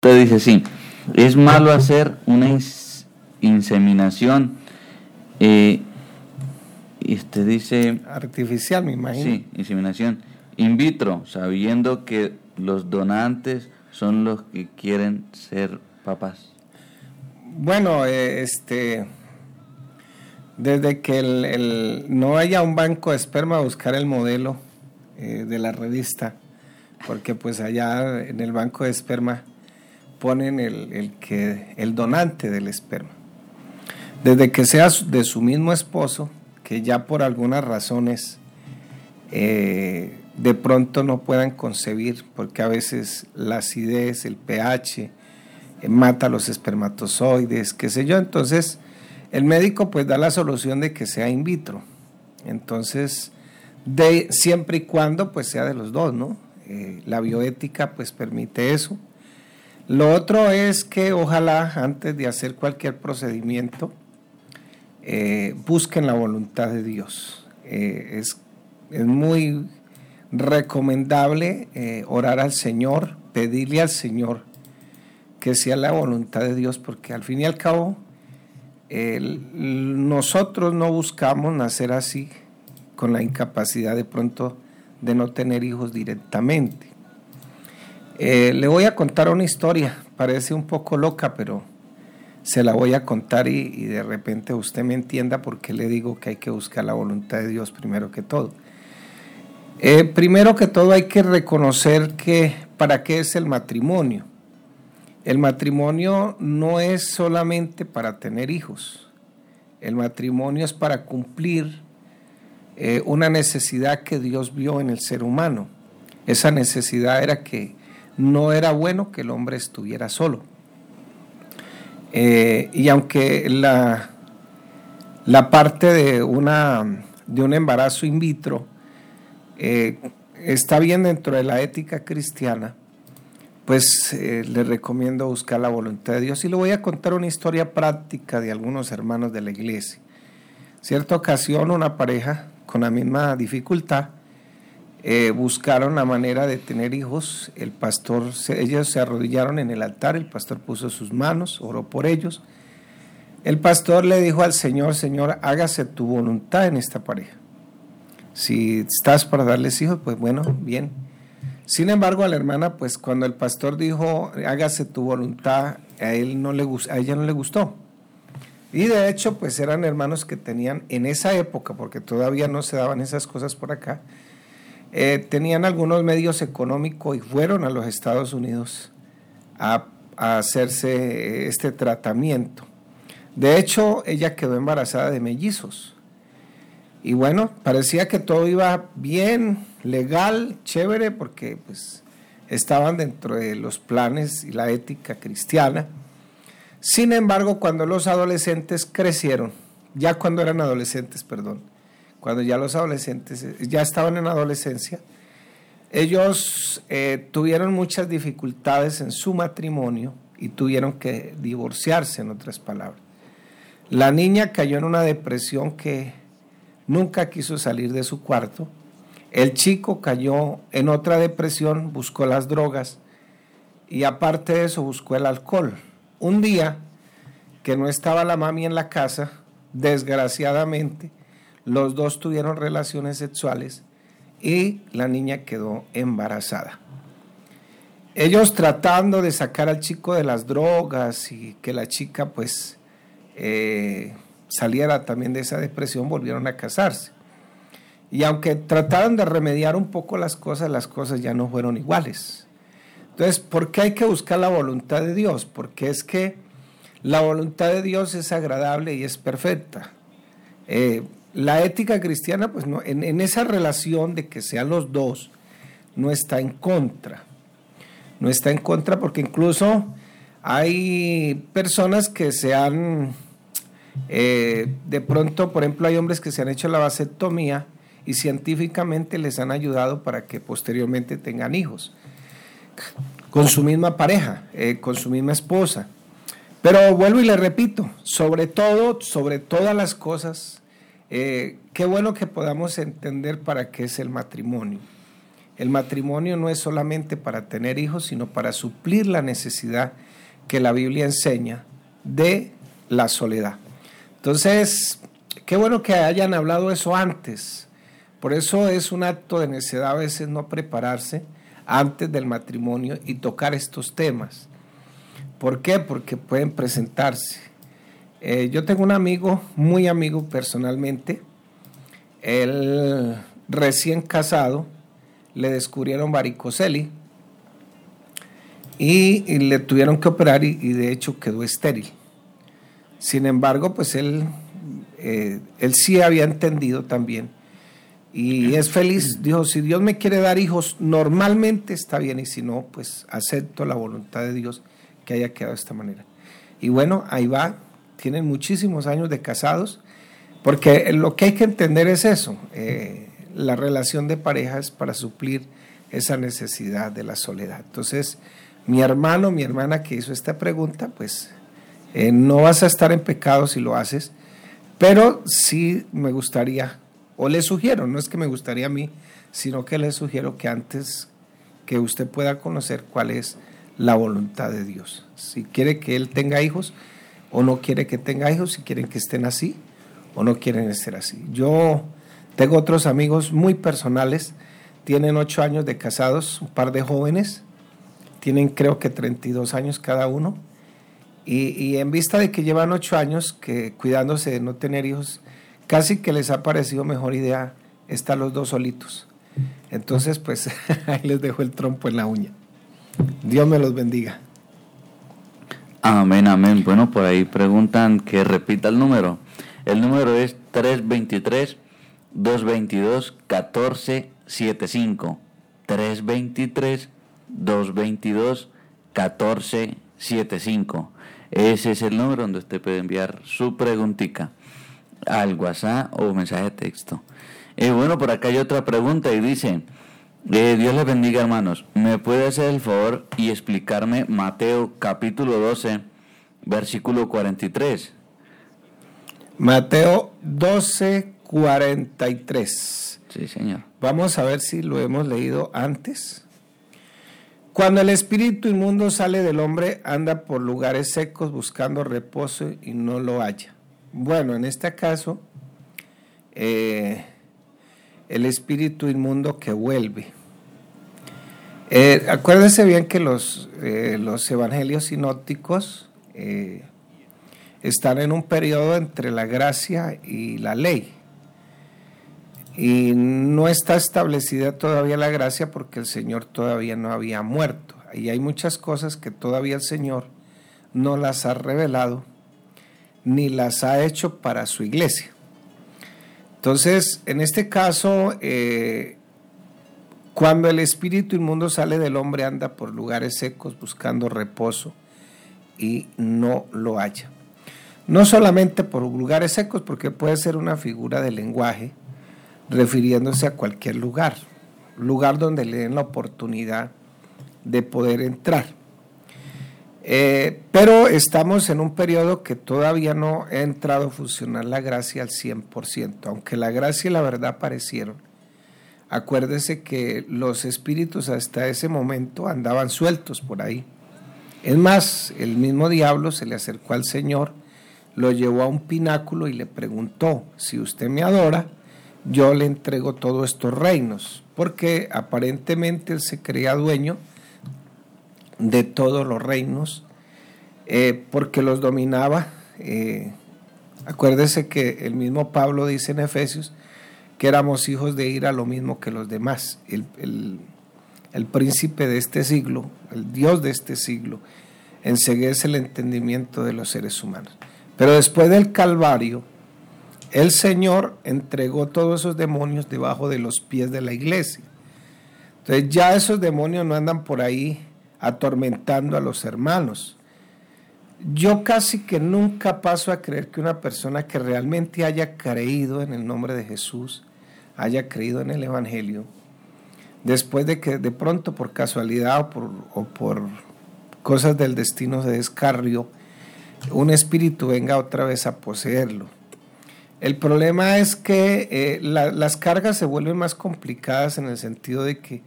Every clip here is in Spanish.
Usted dice, sí, es malo hacer una inseminación. Eh, y usted dice... Artificial, me imagino. Sí, inseminación. In vitro, sabiendo que los donantes son los que quieren ser papás. Bueno, eh, este... Desde que el, no haya un banco de esperma, buscar el modelo eh, de la revista, porque pues allá en el banco de esperma ponen el, que, el donante del esperma. Desde que sea de su mismo esposo, que ya por algunas razones eh, de pronto no puedan concebir, porque a veces la acidez, el pH, eh, mata los espermatozoides, qué sé yo. Entonces, el médico pues da la solución de que sea in vitro. Entonces, de, siempre y cuando pues sea de los dos, ¿no? Eh, la bioética pues permite eso. Lo otro es que ojalá antes de hacer cualquier procedimiento eh, busquen la voluntad de Dios. Eh, es, muy recomendable eh, orar al Señor, pedirle al Señor que sea la voluntad de Dios, porque al fin y al cabo nosotros no buscamos nacer así, con la incapacidad de pronto de no tener hijos directamente. Eh, le voy a contar una historia, parece un poco loca, pero se la voy a contar y, de repente usted me entienda por qué le digo que hay que buscar la voluntad de Dios primero que todo. Eh, primero que todo hay que reconocer que para qué es el matrimonio. El matrimonio no es solamente para tener hijos. El matrimonio es para cumplir eh, una necesidad que Dios vio en el ser humano. Esa necesidad era que no era bueno que el hombre estuviera solo. Eh, y aunque la, la parte de, una, de un embarazo in vitro eh, está bien dentro de la ética cristiana, pues eh, le recomiendo buscar la voluntad de Dios. Y le voy a contar una historia práctica de algunos hermanos de la iglesia. Cierta ocasión una pareja con la misma dificultad eh, buscaron la manera de tener hijos. El pastor, ellos se arrodillaron en el altar, el pastor puso sus manos, oró por ellos. El pastor le dijo al Señor, Señor, hágase tu voluntad en esta pareja. Si estás para darles hijos, pues bueno, bien. Sin embargo, a la hermana, pues cuando el pastor dijo, hágase tu voluntad, a, él no le, a ella no le gustó. Y de hecho, pues eran hermanos que tenían en esa época, porque todavía no se daban esas cosas por acá, eh, tenían algunos medios económicos y fueron a los Estados Unidos a, hacerse este tratamiento. De hecho, ella quedó embarazada de mellizos. Y bueno, parecía que todo iba bien, legal, chévere, porque pues estaban dentro de los planes y la ética cristiana. Sin embargo, cuando los adolescentes crecieron, ya cuando eran adolescentes, perdón, cuando ya los adolescentes eh, ya estaban en adolescencia, ellos eh, tuvieron muchas dificultades en su matrimonio y tuvieron que divorciarse, en otras palabras. La niña cayó en una depresión que nunca quiso salir de su cuarto. El chico cayó en otra depresión, buscó las drogas y aparte de eso buscó el alcohol. Un día que no estaba la mami en la casa, desgraciadamente, los dos tuvieron relaciones sexuales y la niña quedó embarazada. Ellos tratando de sacar al chico de las drogas y que la chica pues eh, saliera también de esa depresión, volvieron a casarse. Y aunque trataron de remediar un poco las cosas, las cosas ya no fueron iguales. Entonces, ¿por qué hay que buscar la voluntad de Dios? Porque es que la voluntad de Dios es agradable y es perfecta. Eh, la ética cristiana, pues no, en, esa relación de que sean los dos, no está en contra. No está en contra porque incluso hay personas que se han, eh, de pronto, por ejemplo, hay hombres que se han hecho la vasectomía y científicamente les han ayudado para que posteriormente tengan hijos con su misma pareja, eh, con su misma esposa. Pero vuelvo y le repito, sobre todo, sobre todas las cosas, eh, qué bueno que podamos entender para qué es el matrimonio. El matrimonio no es solamente para tener hijos, sino para suplir la necesidad que la Biblia enseña de la soledad. Entonces, qué bueno que hayan hablado eso antes. Por eso es un acto de necedad a veces no prepararse antes del matrimonio y tocar estos temas. ¿Por qué? Porque pueden presentarse. Eh, yo tengo un amigo, muy amigo personalmente, él recién casado, le descubrieron varicoceli y, le tuvieron que operar y, de hecho quedó estéril. Sin embargo, pues él, eh, él sí había entendido también y es feliz. Dijo, si Dios me quiere dar hijos, normalmente está bien y si no, pues acepto la voluntad de Dios que haya quedado de esta manera. Y bueno, ahí va, tienen muchísimos años de casados, porque lo que hay que entender es eso. Eh, la relación de pareja es para suplir esa necesidad de la soledad. Entonces, mi hermano, mi hermana que hizo esta pregunta, pues eh, no vas a estar en pecado si lo haces, pero sí me gustaría, o le sugiero, no es que me gustaría a mí, sino que le sugiero que antes que usted pueda conocer cuál es la voluntad de Dios. Si quiere que él tenga hijos o no quiere que tenga hijos, si quieren que estén así o no quieren estar así. Yo tengo otros amigos muy personales, tienen ocho años de casados, un par de jóvenes, tienen creo que 32 años cada uno, y, en vista de que llevan ocho años que cuidándose de no tener hijos, casi que les ha parecido mejor idea estar los dos solitos. Entonces, pues ahí les dejo el trompo en la uña. Dios me los bendiga. Amén, amén. Bueno, por ahí preguntan que repita el número. El número es 323 222 1475 323 222 1475 ese es el número donde usted puede enviar su preguntita al WhatsApp o mensaje de texto. Eh, bueno, por acá hay otra pregunta y dice, eh, Dios les bendiga hermanos, ¿me puede hacer el favor y explicarme Mateo capítulo 12, versículo 43? Mateo 12, 43. Sí, Señor. Vamos a ver si lo hemos leído antes. Cuando el espíritu inmundo sale del hombre, anda por lugares secos buscando reposo y no lo halla. Bueno, en este caso, eh, el espíritu inmundo que vuelve. Eh, acuérdense bien que los, eh, los evangelios sinópticos están en un periodo entre la gracia y la ley. Y no está establecida todavía la gracia porque el Señor todavía no había muerto. Y hay muchas cosas que todavía el Señor no las ha revelado ni las ha hecho para su iglesia. Entonces, en este caso, eh, cuando el espíritu inmundo sale del hombre, anda por lugares secos buscando reposo y no lo halla. No solamente por lugares secos, porque puede ser una figura de lenguaje, refiriéndose a cualquier lugar, lugar donde le den la oportunidad de poder entrar. Eh, pero estamos en un periodo que todavía no ha entrado a funcionar la gracia al 100%, aunque la gracia y la verdad aparecieron. Acuérdese que los espíritus hasta ese momento andaban sueltos por ahí. Es más, el mismo diablo se le acercó al Señor, lo llevó a un pináculo y le preguntó, si usted me adora, yo le entrego todos estos reinos, porque aparentemente él se creía dueño de todos los reinos, eh, porque los dominaba. Eh, acuérdese que el mismo Pablo dice en Efesios que éramos hijos de ira lo mismo que los demás. El, el príncipe de este siglo, el Dios de este siglo, enseguece el entendimiento de los seres humanos. Pero después del Calvario, el Señor entregó todos esos demonios debajo de los pies de la iglesia. Entonces ya esos demonios no andan por ahí atormentando a los hermanos. Yo casi que nunca paso a creer que una persona que realmente haya creído en el nombre de Jesús, haya creído en el Evangelio, después de que de pronto por casualidad o por, cosas del destino se descarrió, un espíritu venga otra vez a poseerlo. El problema es que eh, las cargas se vuelven más complicadas en el sentido de que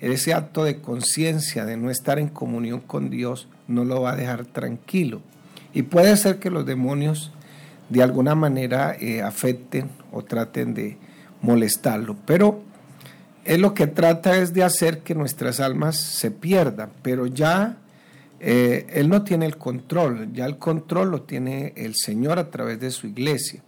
ese acto de conciencia de no estar en comunión con Dios no lo va a dejar tranquilo. Y puede ser que los demonios de alguna manera eh, afecten o traten de molestarlo, pero él lo que trata es de hacer que nuestras almas se pierdan, pero ya eh, él no tiene el control, ya el control lo tiene el Señor a través de su iglesia.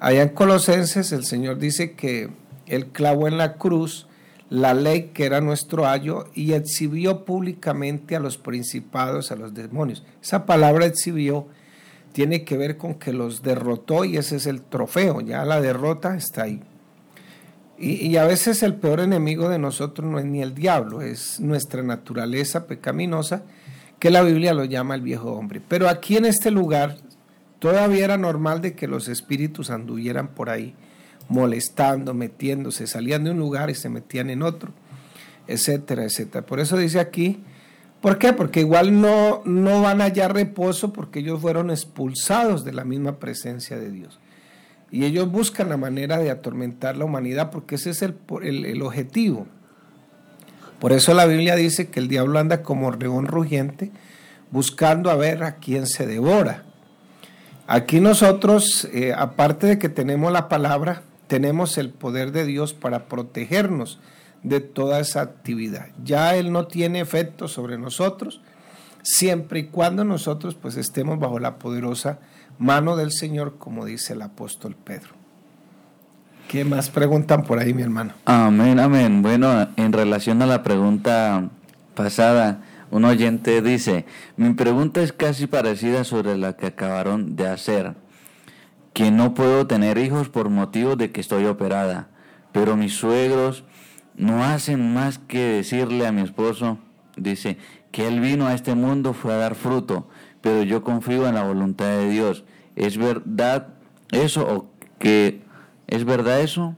Allá en Colosenses el Señor dice que él clavó en la cruz la ley que era nuestro ayo y exhibió públicamente a los principados, a los demonios. Esa palabra exhibió tiene que ver con que los derrotó y ese es el trofeo, ya la derrota está ahí. Y, a veces el peor enemigo de nosotros no es ni el diablo, es nuestra naturaleza pecaminosa, que la Biblia lo llama el viejo hombre. Pero aquí en este lugar todavía era normal de que los espíritus anduvieran por ahí molestando, metiéndose, salían de un lugar y se metían en otro, etcétera, etcétera. Por eso dice aquí, ¿por qué? Porque igual no, no van a hallar reposo porque ellos fueron expulsados de la misma presencia de Dios. Y ellos buscan la manera de atormentar la humanidad porque ese es el, el, objetivo. Por eso la Biblia dice que el diablo anda como león rugiente buscando a ver a quién se devora. Aquí nosotros, eh, aparte de que tenemos la palabra, tenemos el poder de Dios para protegernos de toda esa actividad. Ya Él no tiene efecto sobre nosotros, siempre y cuando nosotros pues estemos bajo la poderosa mano del Señor, como dice el apóstol Pedro. ¿Qué más preguntan por ahí, mi hermano? Amén, amén. Bueno, en relación a la pregunta pasada, un oyente dice, mi pregunta es casi parecida sobre la que acabaron de hacer que no puedo tener hijos por motivo de que estoy operada, pero mis suegros no hacen más que decirle a mi esposo, dice, que él vino a este mundo fue a dar fruto, pero yo confío en la voluntad de Dios. ¿Es verdad eso o que es verdad eso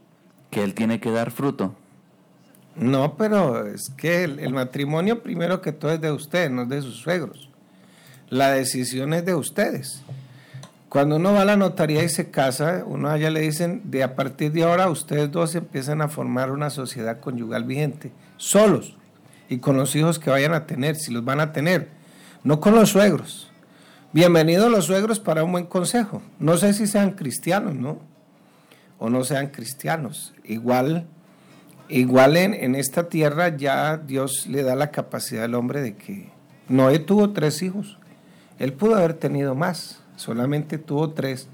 que él tiene que dar fruto? No, pero es que el, matrimonio primero que todo es de ustedes, no es de sus suegros. La decisión es de ustedes. Cuando uno va a la notaría y se casa, uno allá le dicen, de a partir de ahora ustedes dos empiezan a formar una sociedad conyugal vigente, solos, y con los hijos que vayan a tener, si los van a tener, no con los suegros. Bienvenidos los suegros para un buen consejo. No sé si sean cristianos, ¿no? O no sean cristianos. Igual, igual en, en esta tierra ya Dios le da la capacidad al hombre de que Noé tuvo tres hijos. Él pudo haber tenido más solamente tuvo tres.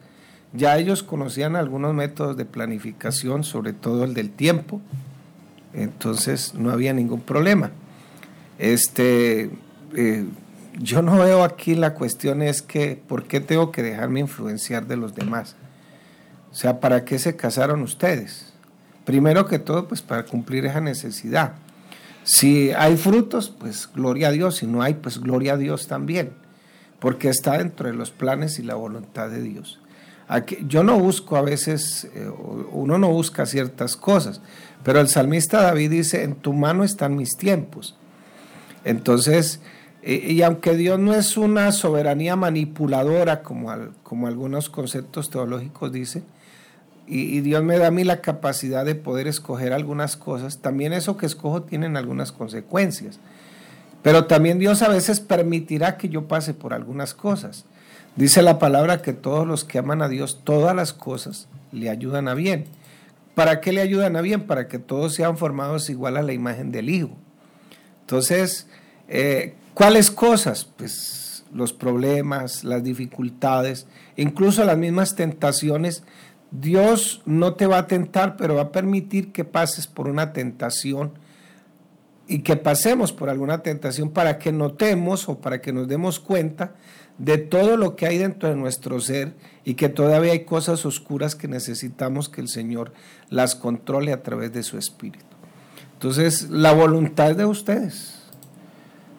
Ya ellos conocían algunos métodos de planificación, sobre todo el del tiempo, entonces no había ningún problema. Este, eh, yo no veo aquí la cuestión es que, ¿por qué tengo que dejarme influenciar de los demás? O sea, ¿para qué se casaron ustedes? Primero que todo, pues para cumplir esa necesidad. Si hay frutos, pues gloria a Dios, si no hay, pues gloria a Dios también porque está dentro de los planes y la voluntad de Dios. Aquí, yo no busco a veces, eh, uno no busca ciertas cosas, pero el salmista David dice, en tu mano están mis tiempos. Entonces, y, aunque Dios no es una soberanía manipuladora como, algunos conceptos teológicos dicen, y, Dios me da a mí la capacidad de poder escoger algunas cosas, también eso que escojo tiene algunas consecuencias. Pero también Dios a veces permitirá que yo pase por algunas cosas. Dice la palabra que todos los que aman a Dios, todas las cosas le ayudan a bien. ¿Para qué le ayudan a bien? Para que todos sean formados igual a la imagen del Hijo. Entonces, eh, ¿cuáles cosas? Pues los problemas, las dificultades, incluso las mismas tentaciones. Dios no te va a tentar, pero va a permitir que pases por una tentación y que pasemos por alguna tentación para que notemos o para que nos demos cuenta de todo lo que hay dentro de nuestro ser y que todavía hay cosas oscuras que necesitamos que el Señor las controle a través de su Espíritu. Entonces, la voluntad de ustedes.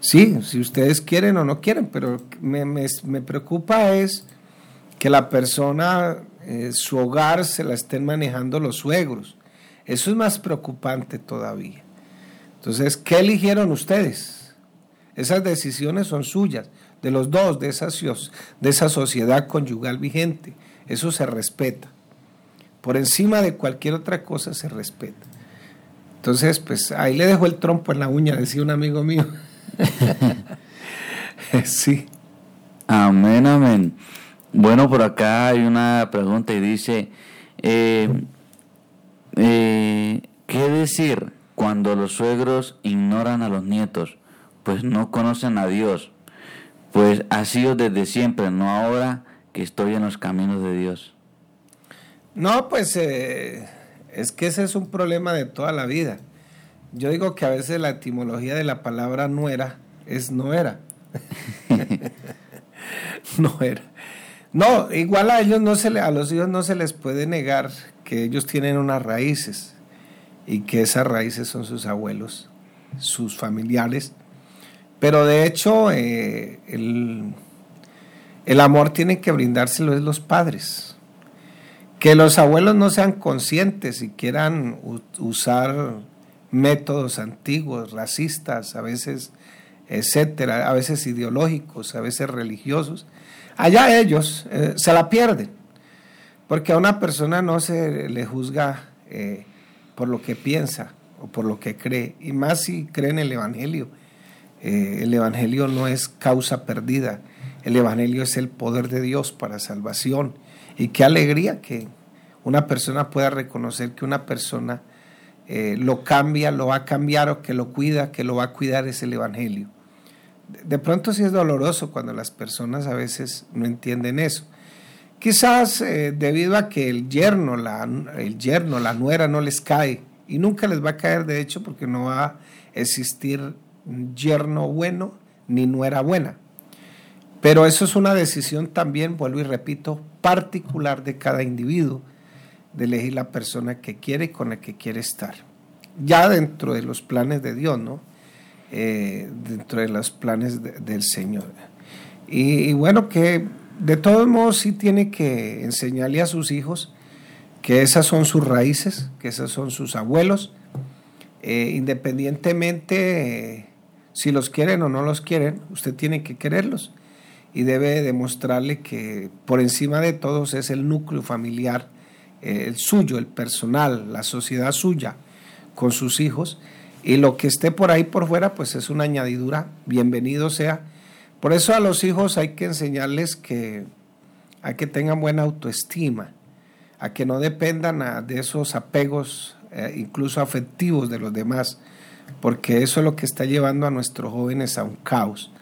Sí, si ustedes quieren o no quieren, pero me, me, preocupa es que la persona, eh, su hogar se la estén manejando los suegros. Eso es más preocupante todavía. Entonces, ¿qué eligieron ustedes? Esas decisiones son suyas, de los dos, de esa, de esa sociedad conyugal vigente. Eso se respeta. Por encima de cualquier otra cosa se respeta. Entonces, pues ahí le dejó el trompo en la uña, decía un amigo mío. sí. Amén, amén. Bueno, por acá hay una pregunta y dice, eh, eh, ¿qué decir cuando los suegros ignoran a los nietos? Pues no conocen a Dios. Pues ha sido desde siempre, no ahora que estoy en los caminos de Dios. No, pues eh, es que ese es un problema de toda la vida. Yo digo que a veces la etimología de la palabra nuera es no era. no era. No, igual a ellos no se le, a los hijos no se les puede negar que ellos tienen unas raíces y que esas raíces son sus abuelos, sus familiares. Pero de hecho, eh, el, el, amor tiene que brindárselo es los padres. Que los abuelos no sean conscientes y quieran usar métodos antiguos, racistas, a veces, etcétera, a veces ideológicos, a veces religiosos, allá ellos eh, se la pierden. Porque a una persona no se le juzga eh, por lo que piensa o por lo que cree, y más si cree en el Evangelio. Eh, el Evangelio no es causa perdida, el Evangelio es el poder de Dios para salvación. Y qué alegría que una persona pueda reconocer que una persona lo cambia, lo va a cambiar o que lo cuida, que lo va a cuidar es el Evangelio de pronto sí es doloroso cuando las personas a veces no entienden eso. Quizás eh, debido a que el yerno, la, el yerno, la nuera no les cae y nunca les va a caer de hecho porque no va a existir yerno bueno ni nuera buena. Pero eso es una decisión también, vuelvo y repito, particular de cada individuo, de elegir la persona que quiere y con la que quiere estar. Ya dentro de los planes de Dios, ¿no? Eh, dentro de los planes del Señor. Y, bueno, que de todos modos sí tiene que enseñarle a sus hijos que esas son sus raíces, que esos son sus abuelos, eh, independientemente si los quieren o no los quieren, usted tiene que quererlos y debe demostrarle que por encima de todos es el núcleo familiar, eh, el suyo, el personal, la sociedad suya con sus hijos y lo que esté por ahí por fuera, pues es una añadidura, bienvenido sea. Por eso a los hijos hay que enseñarles que, a que tengan buena autoestima, a que no dependan de esos apegos, eh, incluso afectivos de los demás, porque eso es lo que está llevando a nuestros jóvenes a un caos.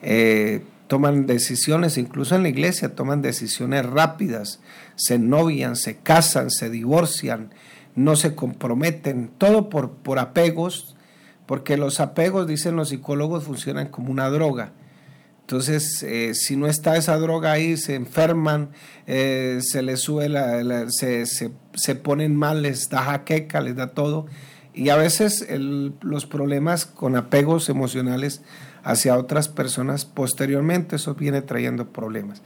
Eh, toman decisiones, incluso en la iglesia, toman decisiones rápidas, se novian, se casan, se divorcian, no se comprometen, todo por, por apegos, porque los apegos, dicen los psicólogos, funcionan como una droga. Entonces, eh, si no está esa droga ahí, se enferman, eh, se les sube, la, se, se, ponen mal, les da jaqueca, les da todo. Y a veces los problemas con apegos emocionales hacia otras personas, posteriormente eso viene trayendo problemas.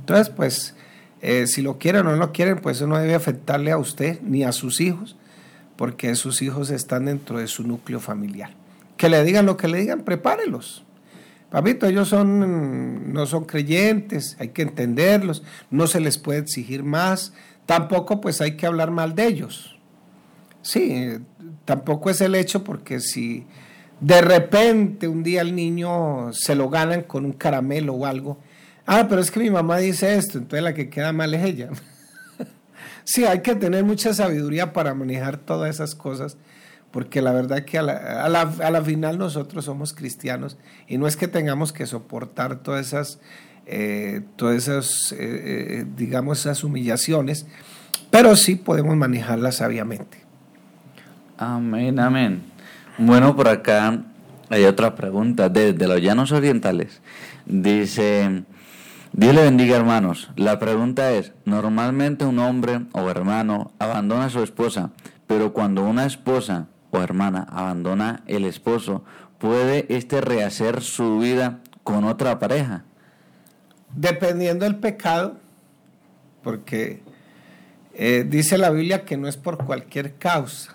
Entonces, pues eh, si lo quieren o no lo quieren, pues eso no debe afectarle a usted ni a sus hijos, porque sus hijos están dentro de su núcleo familiar. Que le digan lo que le digan, prepárelos. Papito, ellos son, no son creyentes, hay que entenderlos, no se les puede exigir más, tampoco pues hay que hablar mal de ellos. Sí, tampoco es el hecho porque si de repente un día el niño se lo ganan con un caramelo o algo, Ah, pero es que mi mamá dice esto, entonces la que queda mal es ella. sí, hay que tener mucha sabiduría para manejar todas esas cosas, porque la verdad que a la, final nosotros somos cristianos y no es que tengamos que soportar todas esas, eh, todas esas, eh, eh, digamos, esas humillaciones, pero sí podemos manejarlas sabiamente. Amén, amén. Bueno, por acá hay otra pregunta desde los llanos orientales. Dice, Dios le bendiga hermanos. La pregunta es, normalmente un hombre o hermano abandona a su esposa, pero cuando una esposa o hermana abandona el esposo, ¿puede éste rehacer su vida con otra pareja? Dependiendo del pecado, porque eh, dice la Biblia que no es por cualquier causa.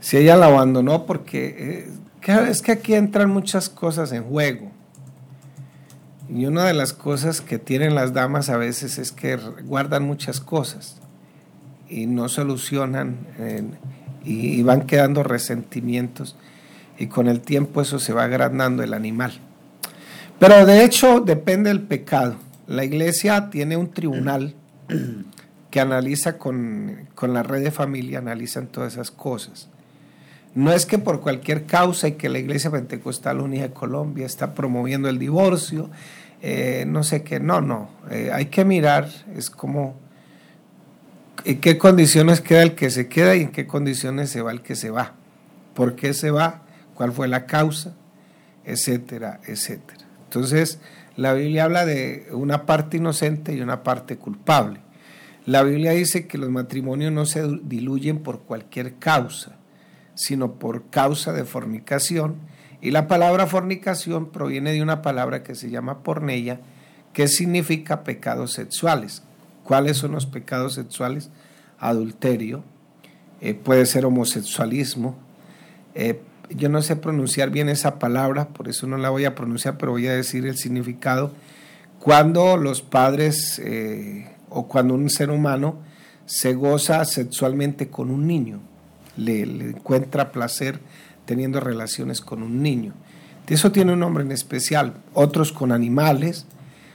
Si ella la abandonó porque eh, es que aquí entran muchas cosas en juego. Y una de las cosas que tienen las damas a veces es que guardan muchas cosas y no solucionan y, van quedando resentimientos y con el tiempo eso se va agrandando el animal. Pero de hecho depende del pecado. La iglesia tiene un tribunal que analiza con, con la red de familia, analizan todas esas cosas. No es que por cualquier causa y que la Iglesia Pentecostal Unida de Colombia está promoviendo el divorcio, eh, no sé qué, no, no, eh, hay que mirar, es como en qué condiciones queda el que se queda y en qué condiciones se va el que se va, por qué se va, cuál fue la causa, etcétera, etcétera. Entonces, la Biblia habla de una parte inocente y una parte culpable. La Biblia dice que los matrimonios no se diluyen por cualquier causa, sino por causa de fornicación y la palabra fornicación proviene de una palabra que se llama pornella, que significa pecados sexuales. ¿Cuáles son los pecados sexuales? Adulterio, eh, puede ser homosexualismo. Eh, yo no sé pronunciar bien esa palabra, por eso no la voy a pronunciar, pero voy a decir el significado. Cuando los padres eh, o cuando un ser humano se goza sexualmente con un niño, le, le encuentra placer teniendo relaciones con un niño. Eso tiene un nombre en especial, otros con animales,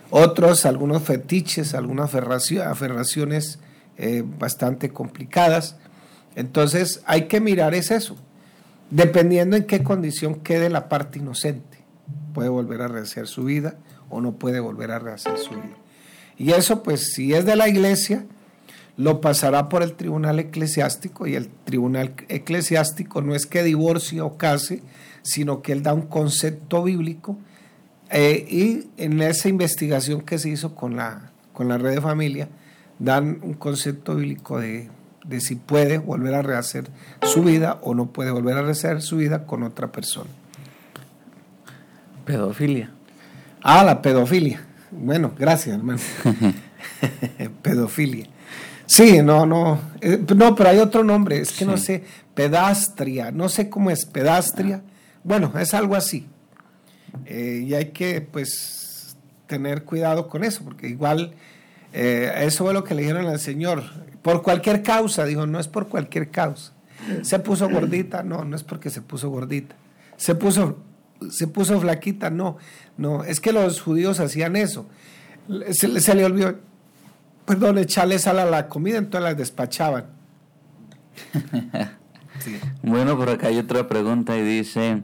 otros algunos fetiches, algunas aferraciones eh, bastante complicadas. Entonces hay que mirar es eso, dependiendo en qué condición quede la parte inocente. Puede volver a rehacer su vida o no puede volver a rehacer su vida. Y eso pues si es de la iglesia, lo pasará por el tribunal eclesiástico y el tribunal eclesiástico no es que divorcie o case, sino que él da un concepto bíblico eh, y en esa investigación que se hizo con la, con la red de familia, dan un concepto bíblico de, de si puede volver a rehacer su vida o no puede volver a rehacer su vida con otra persona. Pedofilia. Ah, la pedofilia. Bueno, gracias, hermano. pedofilia. Sí, no, no. Eh, no, pero hay otro nombre, es que no sé, pedastria, no sé cómo es, pedastria. Bueno, es algo así. Eh, y hay que, pues, tener cuidado con eso, porque igual, eh, eso fue lo que le dijeron al Señor. Por cualquier causa, dijo, no es por cualquier causa. Se puso gordita, no, no es porque se puso gordita. Se puso, se puso flaquita, no, no, es que los judíos hacían eso. Se, le olvidó, perdón, echarle sal a la comida, entonces las despachaban. Bueno, por acá hay otra pregunta y dice,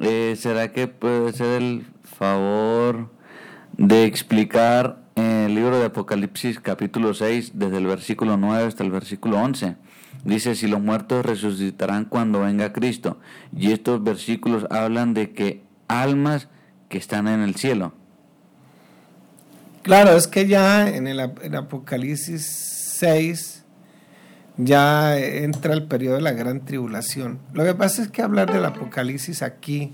eh, ¿será que puede ser el favor de explicar el libro de Apocalipsis capítulo 6 desde el versículo 9 hasta el versículo 11? Dice, si los muertos resucitarán cuando venga Cristo. Y estos versículos hablan de que almas que están en el cielo. Claro, es que ya en el Apocalipsis 6 ya entra el periodo de la gran tribulación. Lo que pasa es que hablar del Apocalipsis aquí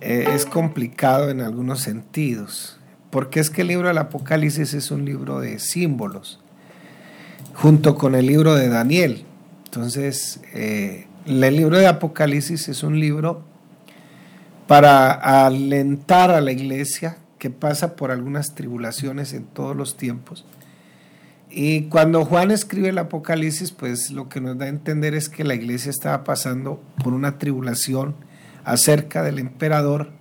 eh, es complicado en algunos sentidos, porque es que el libro del Apocalipsis es un libro de símbolos, junto con el libro de Daniel. Entonces, eh, el libro de Apocalipsis es un libro para alentar a la iglesia que pasa por algunas tribulaciones en todos los tiempos. Y cuando Juan escribe el Apocalipsis, pues lo que nos da a entender es que la iglesia estaba pasando por una tribulación acerca del emperador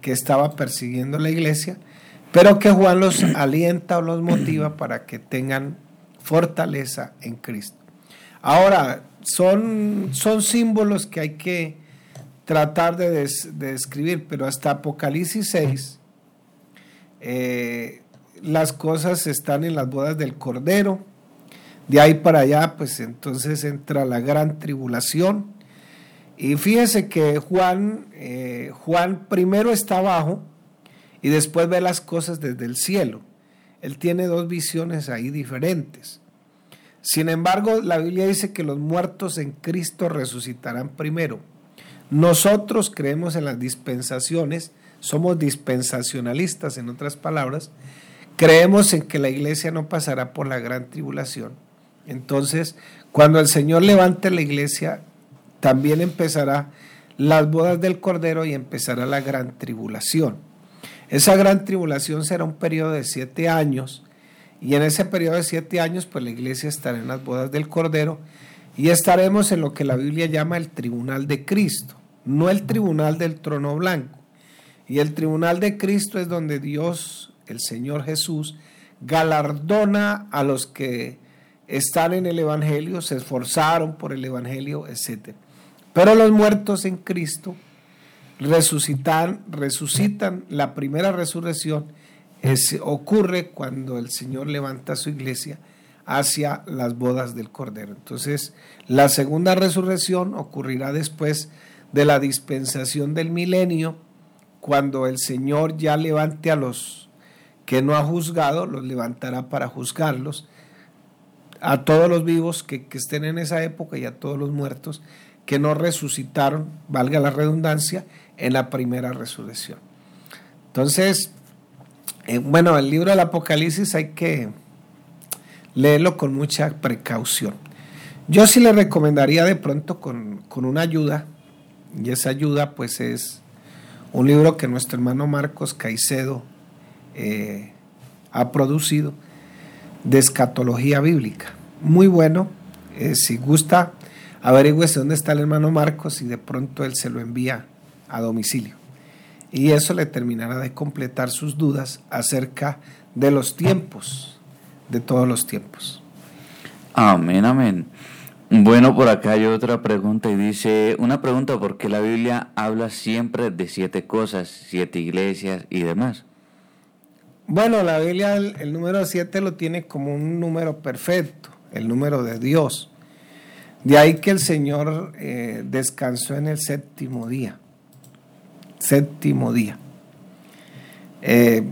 que estaba persiguiendo la iglesia, pero que Juan los alienta o los motiva para que tengan fortaleza en Cristo. Ahora, son, son símbolos que hay que tratar de, de describir, pero hasta Apocalipsis 6 eh, las cosas están en las bodas del Cordero. De ahí para allá, pues entonces entra la gran tribulación. Y fíjese que Juan, eh, Juan primero está abajo y después ve las cosas desde el cielo. Él tiene dos visiones ahí diferentes. Sin embargo, la Biblia dice que los muertos en Cristo resucitarán primero. Nosotros creemos en las dispensaciones somos dispensacionalistas, en otras palabras, creemos en que la iglesia no pasará por la gran tribulación. Entonces, cuando el Señor levante la iglesia, también empezará las bodas del Cordero y empezará la gran tribulación. Esa gran tribulación será un periodo de siete años y en ese periodo de siete años, pues la iglesia estará en las bodas del Cordero y estaremos en lo que la Biblia llama el tribunal de Cristo, no el tribunal del trono blanco. Y el tribunal de Cristo es donde Dios, el Señor Jesús, galardona a los que están en el Evangelio, se esforzaron por el Evangelio, etc. Pero los muertos en Cristo resucitan, resucitan la primera resurrección ocurre cuando el Señor levanta su iglesia hacia las bodas del Cordero. Entonces, la segunda resurrección ocurrirá después de la dispensación del milenio, cuando el Señor ya levante a los que no ha juzgado, los levantará para juzgarlos, a todos los vivos que, estén en esa época y a todos los muertos que no resucitaron, valga la redundancia, en la primera resurrección. Entonces, eh, bueno, el libro del Apocalipsis hay que leerlo con mucha precaución. Yo sí le recomendaría de pronto con, una ayuda, y esa ayuda pues es un libro que nuestro hermano Marcos Caicedo eh, ha producido de escatología bíblica. Muy bueno, eh, si gusta, averigüese dónde está el hermano Marcos y de pronto él se lo envía a domicilio. Y eso le terminará de completar sus dudas acerca de los tiempos, de todos los tiempos. Amén, amén. Bueno, por acá hay otra pregunta y dice, una pregunta porque la Biblia habla siempre de siete cosas, siete iglesias y demás. Bueno, la Biblia el, número siete lo tiene como un número perfecto, el número de Dios. De ahí que el Señor eh, descansó en el séptimo día. Séptimo día. Eh,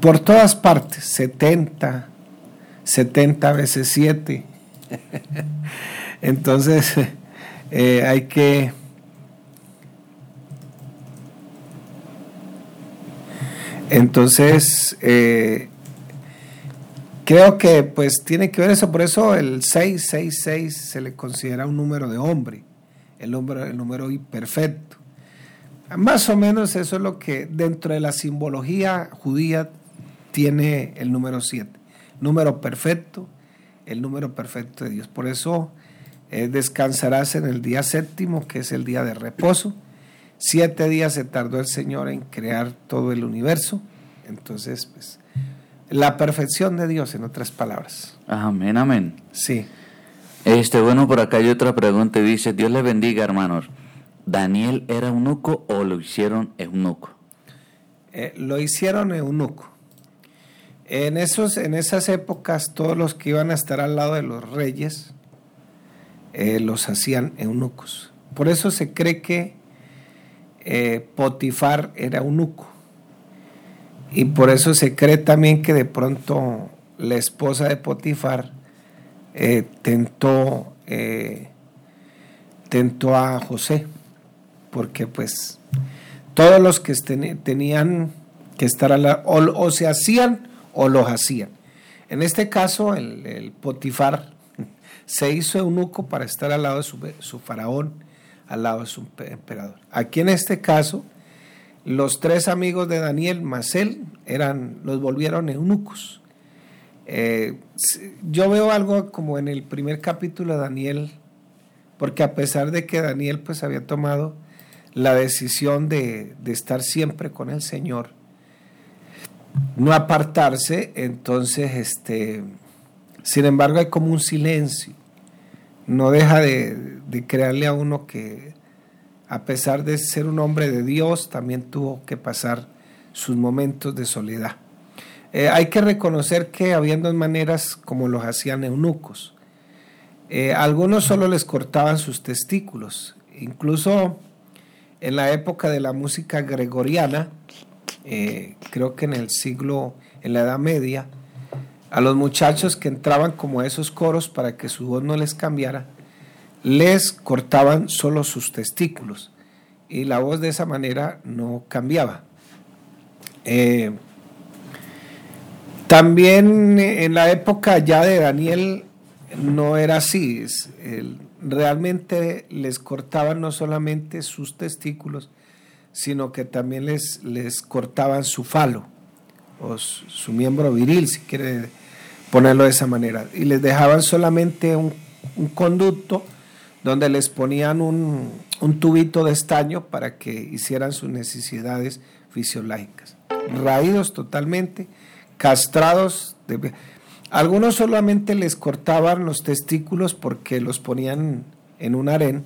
por todas partes, 70, 70 veces 7. Entonces, eh, hay que... Entonces, eh, creo que pues tiene que ver eso, por eso el 666 se le considera un número de hombre, el número, el número imperfecto. Más o menos eso es lo que dentro de la simbología judía tiene el número 7. Número perfecto, el número perfecto de Dios. Por eso eh, descansarás en el día séptimo, que es el día de reposo. Siete días se tardó el Señor en crear todo el universo. Entonces, pues, la perfección de Dios, en otras palabras. Amén, amén. Sí. Este, bueno, por acá hay otra pregunta. Dice, Dios le bendiga, hermanos. ¿Daniel era eunuco o lo hicieron eunuco? Eh, lo hicieron eunuco. En, esos, en esas épocas, todos los que iban a estar al lado de los reyes eh, los hacían eunucos. Por eso se cree que eh, Potifar era eunuco. Y por eso se cree también que de pronto la esposa de Potifar tentó, tentó a José porque pues todos los que tenían que estar a la, o, se hacían o los hacían. En este caso, el, Potifar se hizo eunuco para estar al lado de su, faraón, al lado de su emperador. Aquí en este caso, los tres amigos de Daniel, Masel, eran, los volvieron eunucos. Eh, yo veo algo como en el primer capítulo de Daniel, porque a pesar de que Daniel pues había tomado la decisión de, estar siempre con el Señor, no apartarse, entonces, este, sin embargo, hay como un silencio. No deja de, crearle a uno que, a pesar de ser un hombre de Dios, también tuvo que pasar sus momentos de soledad. Eh, hay que reconocer que había dos maneras como los hacían eunucos. Eh, algunos solo les cortaban sus testículos, incluso en la época de la música gregoriana, eh, creo que en el siglo, en la Edad Media, a los muchachos que entraban como a esos coros para que su voz no les cambiara, les cortaban solo sus testículos y la voz de esa manera no cambiaba. Eh, también en la época ya de Daniel no era así. Realmente les cortaban no solamente sus testículos, sino que también les, les cortaban su falo, o su, miembro viril, si quiere ponerlo de esa manera, y les dejaban solamente un, conducto donde les ponían un, tubito de estaño para que hicieran sus necesidades fisiológicas. Raídos totalmente, castrados. algunos solamente les cortaban los testículos porque los ponían en un harén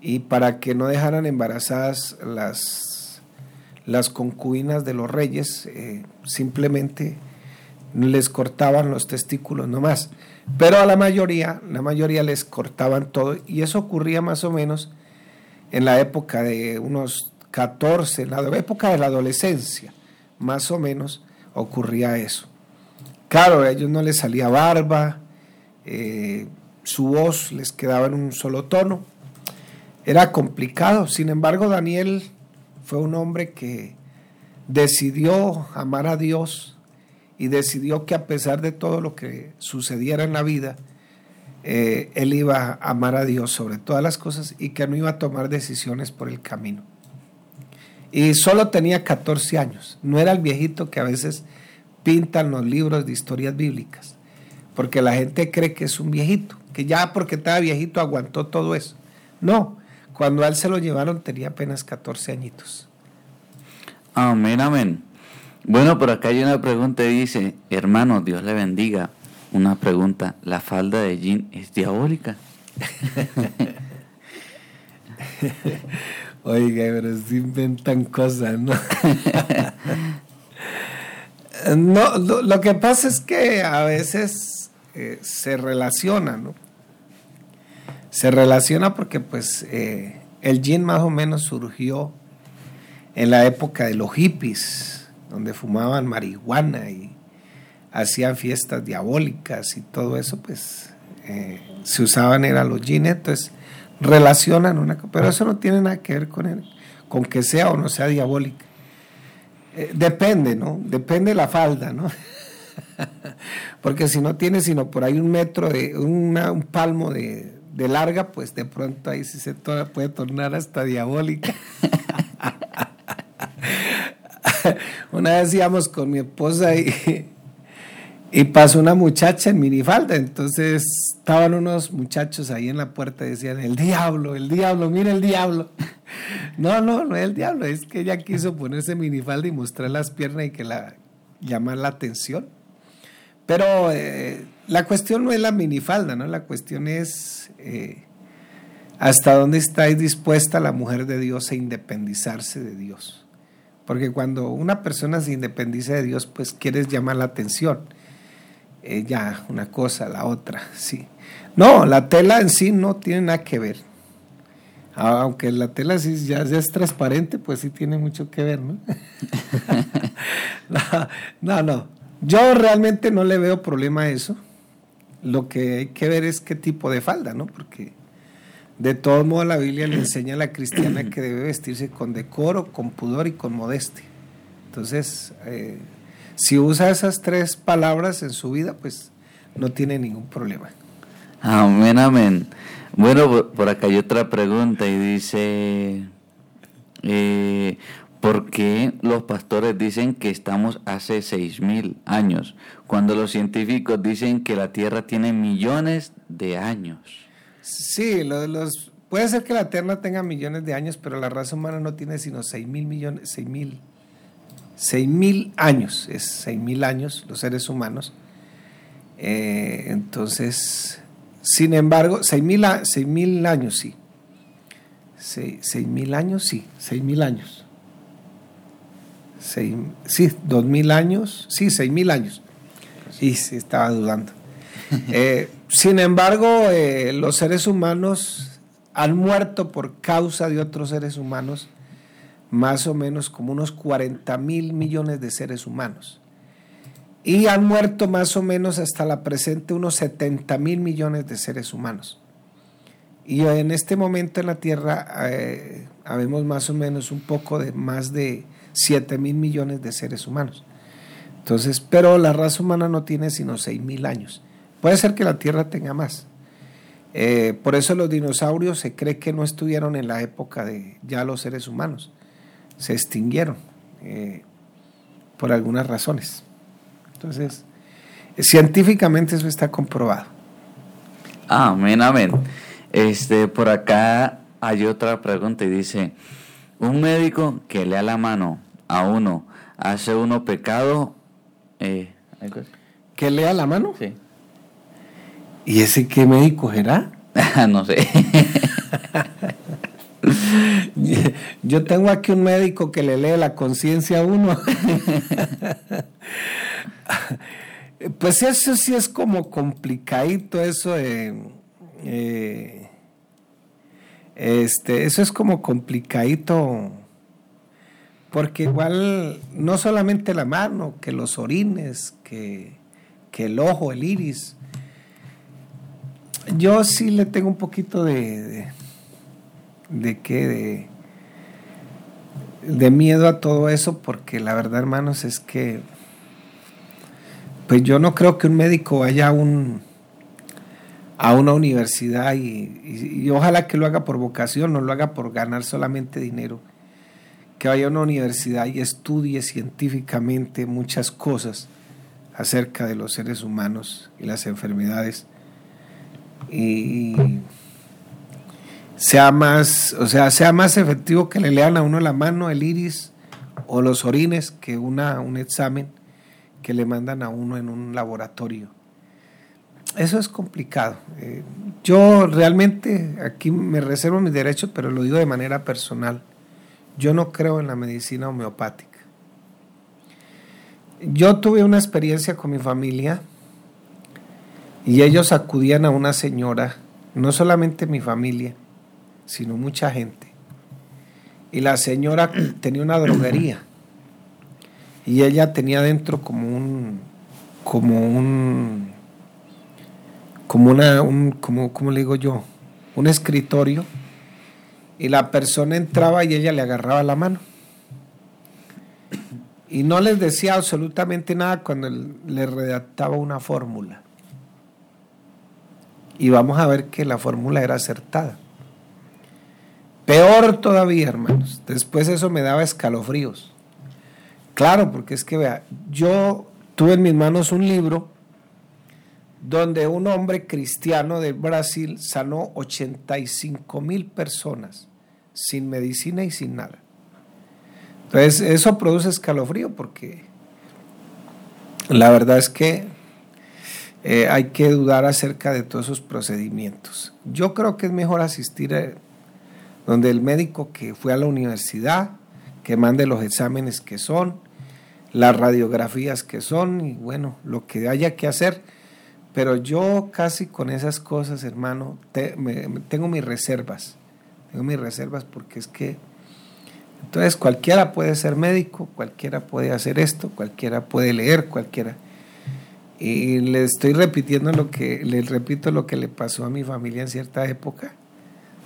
y para que no dejaran embarazadas las, las concubinas de los reyes, eh, simplemente les cortaban los testículos nomás. Pero a la mayoría, la mayoría les cortaban todo y eso ocurría más o menos en la época de unos 14, en la época de la adolescencia, más o menos ocurría eso. Claro, a ellos no les salía barba, eh, su voz les quedaba en un solo tono. Era complicado, sin embargo Daniel fue un hombre que decidió amar a Dios y decidió que a pesar de todo lo que sucediera en la vida, eh, él iba a amar a Dios sobre todas las cosas y que no iba a tomar decisiones por el camino. Y solo tenía 14 años, no era el viejito que a veces pintan los libros de historias bíblicas, porque la gente cree que es un viejito, que ya porque estaba viejito aguantó todo eso. No, cuando a él se lo llevaron tenía apenas 14 añitos. Amén, amén. Bueno, por acá hay una pregunta y dice, hermano, Dios le bendiga. Una pregunta, ¿la falda de jean es diabólica? Oiga, pero se inventan cosas, ¿no? no, lo, que pasa es que a veces eh, se relaciona, ¿no? Se relaciona porque pues eh, el jean más o menos surgió en la época de los hippies, donde fumaban marihuana y hacían fiestas diabólicas y todo eso, pues eh, se usaban eran los jeans, entonces relacionan una pero eso no tiene nada que ver con, el, con que sea o no sea diabólica. Eh, depende, ¿no? Depende de la falda, ¿no? Porque si no tiene sino por ahí un metro de, un palmo de, de larga, pues de pronto ahí sí se puede tornar hasta diabólica. Una vez íbamos con mi esposa y, y pasó una muchacha en minifalda, entonces estaban unos muchachos ahí en la puerta y decían, el diablo, el diablo, mira el diablo. No, no, no es el diablo, es que ella quiso ponerse minifalda y mostrar las piernas y que la llamar la atención. Pero eh, la cuestión no es la minifalda, ¿no? La cuestión es eh, hasta dónde está dispuesta la mujer de Dios a independizarse de Dios. Porque cuando una persona se independiza de Dios, pues quieres llamar la atención. ya, una cosa, la otra, sí. No, la tela en sí no tiene nada que ver. Aunque la tela sí ya, ya es transparente, pues sí tiene mucho que ver, ¿no? no, no. Yo realmente no le veo problema a eso. Lo que hay que ver es qué tipo de falda, ¿no? Porque de todos modos la Biblia le enseña a la cristiana que debe vestirse con decoro, con pudor y con modestia. Entonces, eh, si usa esas tres palabras en su vida, pues no tiene ningún problema. Amén, amén. Bueno, por acá hay otra pregunta y dice, eh, ¿Por qué los pastores dicen que estamos hace seis mil años, cuando los científicos dicen que la Tierra tiene millones de años? Sí, los, puede ser que la Tierra tenga millones de años, pero la raza humana no tiene sino seis mil millones, seis mil, seis mil años, es seis mil años los seres humanos. Eh, entonces, sin embargo, seis mil, seis mil años sí. Seis, mil años sí, seis mil años sí, dos mil años, sí, seis mil años. Y sí, estaba dudando. Eh, sin embargo, eh, los seres humanos han muerto por causa de otros seres humanos, más o menos como unos 40 mil millones de seres humanos. Y han muerto más o menos hasta la presente unos 70 mil millones de seres humanos. Y en este momento en la Tierra eh, habemos más o menos un poco de más de 7 mil millones de seres humanos. Entonces, pero la raza humana no tiene sino 6 mil años. Puede ser que la Tierra tenga más. Eh, por eso los dinosaurios se cree que no estuvieron en la época de ya los seres humanos. Se extinguieron eh, por algunas razones. Entonces, científicamente eso está comprobado. Amén, amén. Este, por acá hay otra pregunta y dice, un médico que lea la mano a uno, ¿hace uno pecado? Eh, ¿Que lea la mano? Sí. ¿Y ese qué médico será? no sé. Yo tengo aquí un médico que le lee la conciencia a uno. Pues eso sí es como complicadito, eso de... Eh, este, eso es como complicadito, porque igual no solamente la mano, que los orines, que, el ojo, el iris. Yo sí le tengo un poquito de, de, de qué, de, miedo a todo eso, porque la verdad, hermanos, es que pues yo no creo que un médico vaya a, un, a una universidad y, ojalá que lo haga por vocación, no lo haga por ganar solamente dinero, que vaya a una universidad y estudie científicamente muchas cosas acerca de los seres humanos y las enfermedades y sea más, o sea, sea más efectivo que le lean a uno la mano, el iris o los orines que una, un examen que le mandan a uno en un laboratorio. Eso es complicado. Eh, yo realmente aquí me reservo mis derechos, pero lo digo de manera personal. Yo no creo en la medicina homeopática. Yo tuve una experiencia con mi familia y ellos acudían a una señora, no solamente mi familia, sino mucha gente. Y la señora tenía una droguería. Y ella tenía dentro como un como un como una un como cómo le digo yo un escritorio. Y la persona entraba y ella le agarraba la mano. Y no les decía absolutamente nada cuando le redactaba una fórmula y vamos a ver que la fórmula era acertada. Peor todavía hermanos. Después eso me daba escalofríos. Claro, porque es que vea, yo tuve en mis manos un libro donde un hombre cristiano de Brasil sanó 85 mil personas sin medicina y sin nada. Entonces, eso produce escalofrío porque la verdad es que eh, hay que dudar acerca de todos esos procedimientos. Yo creo que es mejor asistir donde el médico que fue a la universidad, que mande los exámenes que son, las radiografías que son y bueno, lo que haya que hacer. Pero yo casi con esas cosas, hermano, tengo mis reservas. Tengo mis reservas porque es que... Entonces cualquiera puede ser médico, cualquiera puede hacer esto, cualquiera puede leer, cualquiera. Y le estoy repitiendo lo que, le repito lo que le pasó a mi familia en cierta época,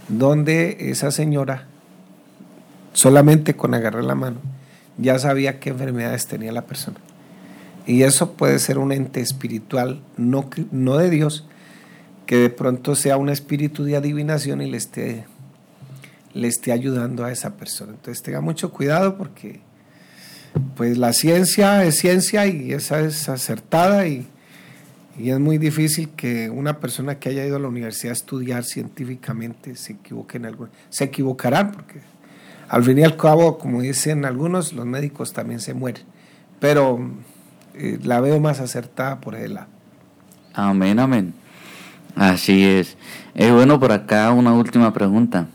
donde esa señora, solamente con agarrar la mano, ya sabía qué enfermedades tenía la persona. Y eso puede ser un ente espiritual, no, no de Dios, que de pronto sea un espíritu de adivinación y le esté, le esté ayudando a esa persona. Entonces tenga mucho cuidado porque pues la ciencia es ciencia y esa es acertada y, es muy difícil que una persona que haya ido a la universidad a estudiar científicamente se equivoque en algo. Se equivocarán porque al fin y al cabo, como dicen algunos, los médicos también se mueren. Pero eh, la veo más acertada por el lado. Amén, amén. Así es. Eh, bueno, por acá una última pregunta.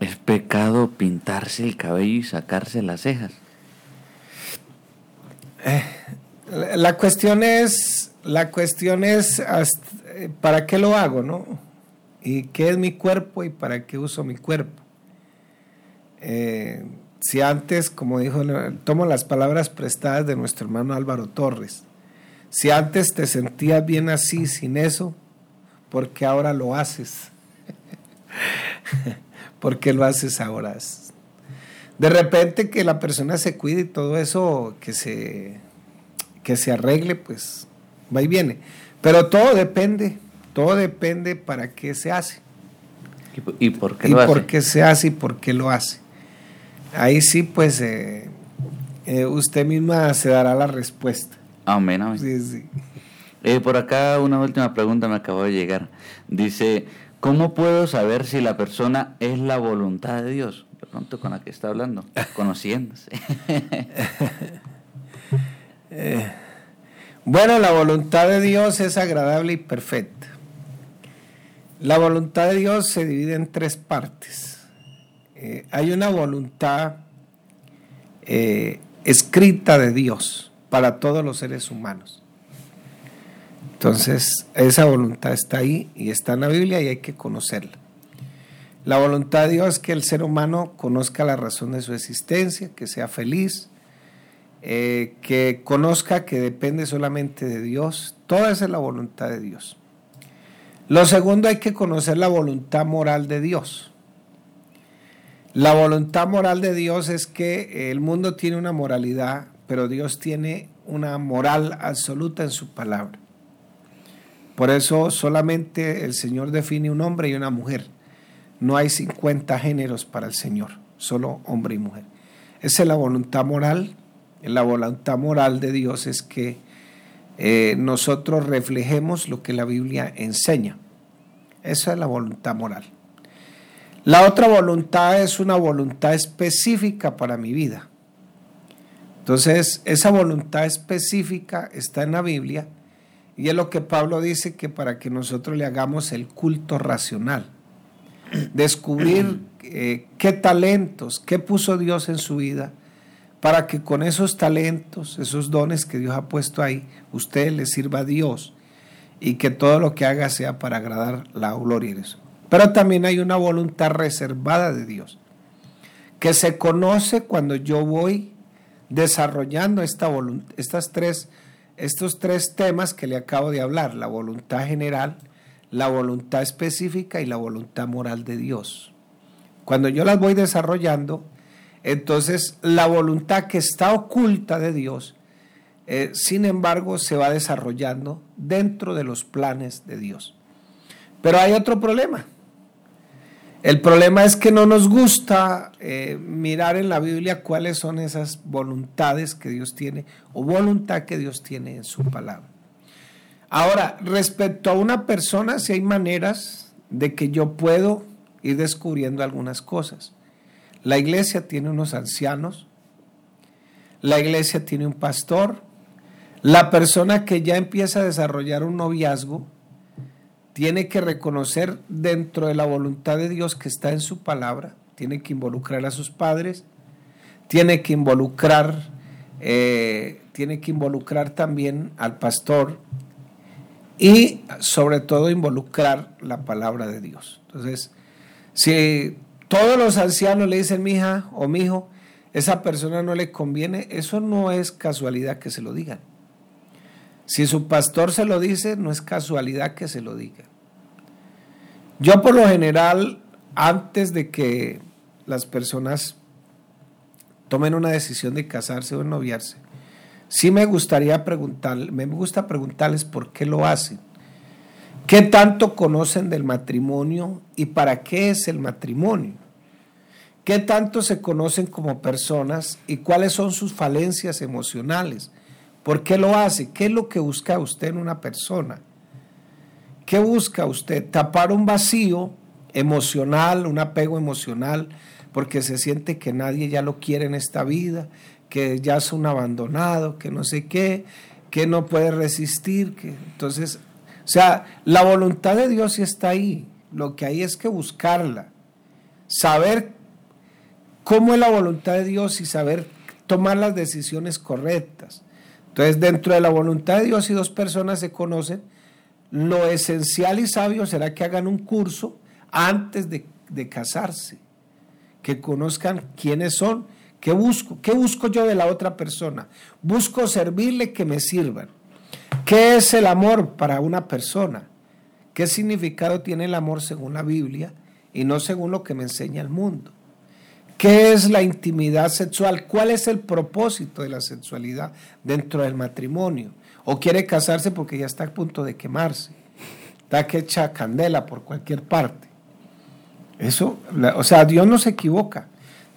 ¿Es pecado pintarse el cabello y sacarse las cejas? Eh, la cuestión es, la cuestión es, ¿para qué lo hago, no? ¿Y qué es mi cuerpo y para qué uso mi cuerpo? Eh, si antes, como dijo, tomo las palabras prestadas de nuestro hermano Álvaro Torres, si antes te sentías bien así, sin eso, ¿por qué ahora lo haces? ¿Por qué lo haces ahora? De repente que la persona se cuide y todo eso, que se, que se arregle, pues va y viene. Pero todo depende, todo depende para qué se hace. ¿Y por qué y lo por qué se hace y por qué lo hace ahí sí, pues eh, eh, usted misma se dará la respuesta. Amén, amén. Sí, sí. Eh, por acá una última pregunta me acabó de llegar. Dice, ¿cómo puedo saber si la persona es la voluntad de Dios? Pronto con la que está hablando, conociéndose. Eh, bueno, la voluntad de Dios es agradable y perfecta. La voluntad de Dios se divide en tres partes. Eh, hay una voluntad escrita de Dios para todos los seres humanos. Entonces, esa voluntad está ahí y está en la Biblia y hay que conocerla. La voluntad de Dios es que el ser humano conozca la razón de su existencia, que sea feliz, eh, que conozca que depende solamente de Dios. Toda esa es la voluntad de Dios. Lo segundo, hay que conocer la voluntad moral de Dios. La voluntad moral de Dios es que el mundo tiene una moralidad pero Dios tiene una moral absoluta en su palabra. Por eso solamente el Señor define un hombre y una mujer. No hay 50 géneros para el Señor, solo hombre y mujer. Esa es la voluntad moral. La voluntad moral de Dios es que eh, nosotros reflejemos lo que la Biblia enseña. Esa es la voluntad moral. La otra voluntad es una voluntad específica para mi vida. Entonces, esa voluntad específica está en la Biblia y es lo que Pablo dice que para que nosotros le hagamos el culto racional, descubrir eh, qué talentos, qué puso Dios en su vida, para que con esos talentos, esos dones que Dios ha puesto ahí, usted le sirva a Dios y que todo lo que haga sea para agradar la gloria de Dios. Pero también hay una voluntad reservada de Dios, que se conoce cuando yo voy desarrollando esta estas tres, estos tres temas que le acabo de hablar, la voluntad general, la voluntad específica y la voluntad moral de Dios. Cuando yo las voy desarrollando, entonces la voluntad que está oculta de Dios, eh, sin embargo, se va desarrollando dentro de los planes de Dios. Pero hay otro problema. El problema es que no nos gusta eh, mirar en la Biblia cuáles son esas voluntades que Dios tiene o voluntad que Dios tiene en su palabra. Ahora, respecto a una persona, si hay maneras de que yo puedo ir descubriendo algunas cosas. La iglesia tiene unos ancianos, la iglesia tiene un pastor, la persona que ya empieza a desarrollar un noviazgo, tiene que reconocer dentro de la voluntad de Dios que está en su palabra, tiene que involucrar a sus padres, tiene que involucrar, eh, tiene que involucrar también al pastor y sobre todo involucrar la palabra de Dios. Entonces, si todos los ancianos le dicen mi hija o mi hijo, esa persona no le conviene, eso no es casualidad que se lo digan. Si su pastor se lo dice, no es casualidad que se lo diga. Yo por lo general, antes de que las personas tomen una decisión de casarse o noviarse, sí me gustaría me gusta preguntarles por qué lo hacen. ¿Qué tanto conocen del matrimonio y para qué es el matrimonio? ¿Qué tanto se conocen como personas y cuáles son sus falencias emocionales? ¿Por qué lo hace? ¿Qué es lo que busca usted en una persona? ¿Qué busca usted? Tapar un vacío emocional, un apego emocional, porque se siente que nadie ya lo quiere en esta vida, que ya es un abandonado, que no sé qué, que no puede resistir. Que... Entonces, o sea, la voluntad de Dios sí está ahí. Lo que hay es que buscarla, saber cómo es la voluntad de Dios y saber tomar las decisiones correctas. Entonces, dentro de la voluntad de Dios, si dos personas se conocen, lo esencial y sabio será que hagan un curso antes de, casarse, que conozcan quiénes son, qué busco, qué busco yo de la otra persona. Busco servirle que me sirvan. ¿Qué es el amor para una persona? ¿Qué significado tiene el amor según la Biblia y no según lo que me enseña el mundo? ¿Qué es la intimidad sexual? ¿Cuál es el propósito de la sexualidad dentro del matrimonio? ¿O quiere casarse porque ya está a punto de quemarse? Está que echa candela por cualquier parte. Eso, o sea, Dios no se equivoca.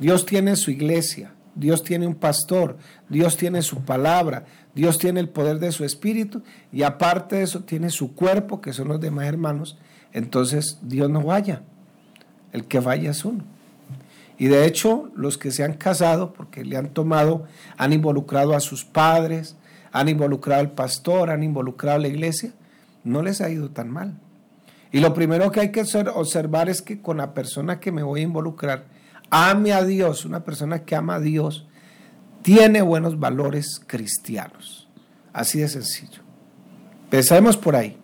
Dios tiene su iglesia Dios tiene un pastor, Dios tiene su palabra, Dios tiene el poder de su espíritu y aparte de eso tiene su cuerpo, que son los demás hermanos. Entonces Dios no vaya, el que vaya es uno. Y de hecho, los que se han casado, porque le han tomado, han involucrado a sus padres, han involucrado al pastor, han involucrado a la iglesia, no les ha ido tan mal. Y lo primero que hay que observar es que con la persona que me voy a involucrar, ame a Dios, una persona que ama a Dios, tiene buenos valores cristianos. Así de sencillo. Empecemos por ahí.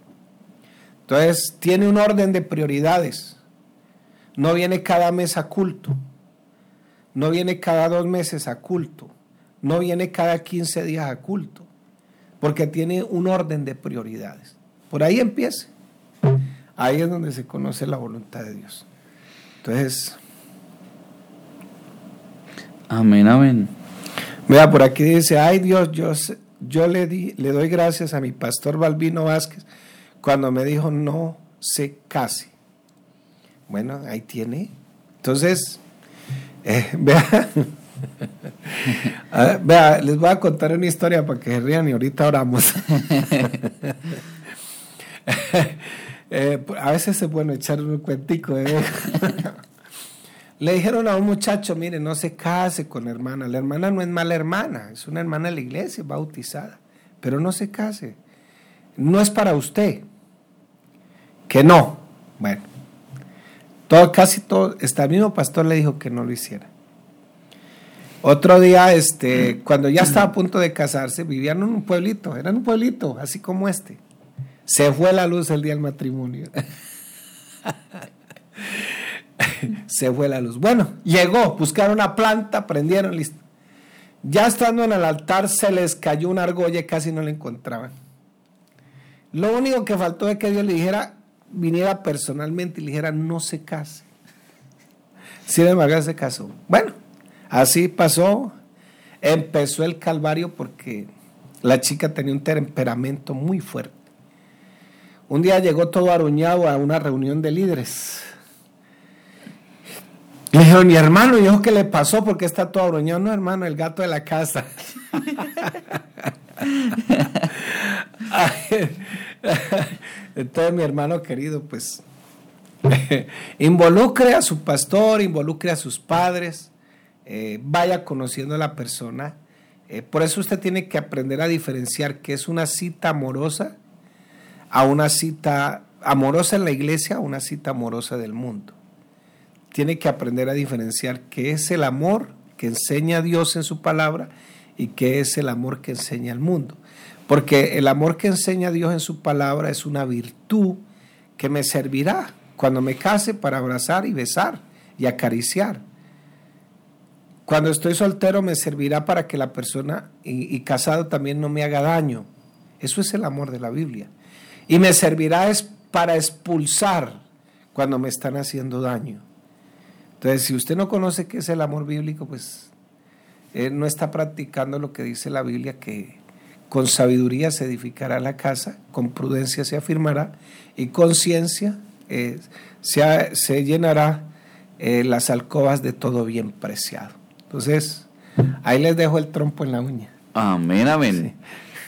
Entonces, tiene un orden de prioridades. No viene cada mes a culto. No viene cada dos meses a culto. No viene cada 15 días a culto. Porque tiene un orden de prioridades. Por ahí empiece. Ahí es donde se conoce la voluntad de Dios. Entonces. Amén, amén. Vea, por aquí dice, ay Dios, yo, yo le, di, le doy gracias a mi pastor Balbino Vázquez cuando me dijo no se case. Bueno, ahí tiene. Entonces, eh, vea, vea, les voy a contar una historia para que se rían y ahorita oramos. Eh, a veces es bueno echar un cuentico. ¿eh? Le dijeron a un muchacho, mire, no se case con la hermana. La hermana no es mala hermana, es una hermana de la iglesia, bautizada. Pero no se case. No es para usted. Que no. Bueno, todo, casi todo, hasta el mismo pastor le dijo que no lo hiciera. Otro día, este, cuando ya estaba a punto de casarse, vivían en un pueblito, eran un pueblito, así como este. Se fue la luz el día del matrimonio. Se fue la luz. Bueno, llegó, buscaron una planta, prendieron, listo. Ya estando en el altar se les cayó una argolla y casi no la encontraban. Lo único que faltó es que Dios le dijera, viniera personalmente y le dijera, no se case. Sin embargo, se casó. Bueno, así pasó. Empezó el calvario porque la chica tenía un temperamento muy fuerte. Un día llegó todo aruñado a una reunión de líderes. Dijeron, mi hermano, y yo, ¿qué le pasó? Porque está todo aruñado. No, hermano, el gato de la casa. Entonces, mi hermano querido, pues, involucre a su pastor, involucre a sus padres, eh, vaya conociendo a la persona. Eh, por eso usted tiene que aprender a diferenciar qué es una cita amorosa a una cita amorosa en la iglesia a una cita amorosa del mundo. Tiene que aprender a diferenciar qué es el amor que enseña Dios en su palabra y qué es el amor que enseña el mundo. Porque el amor que enseña Dios en su palabra es una virtud que me servirá cuando me case para abrazar y besar y acariciar. Cuando estoy soltero me servirá para que la persona y, y casado también no me haga daño. Eso es el amor de la Biblia y me servirá es para expulsar cuando me están haciendo daño. Entonces, si usted no conoce qué es el amor bíblico, pues eh, no está practicando lo que dice la Biblia, que con sabiduría se edificará la casa, con prudencia se afirmará y con ciencia eh, se, se, llenará eh, las alcobas de todo bien preciado. Entonces, ahí les dejo el trompo en la uña. Amén, amén.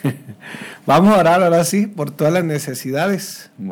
Vamos a orar ahora sí por todas las necesidades.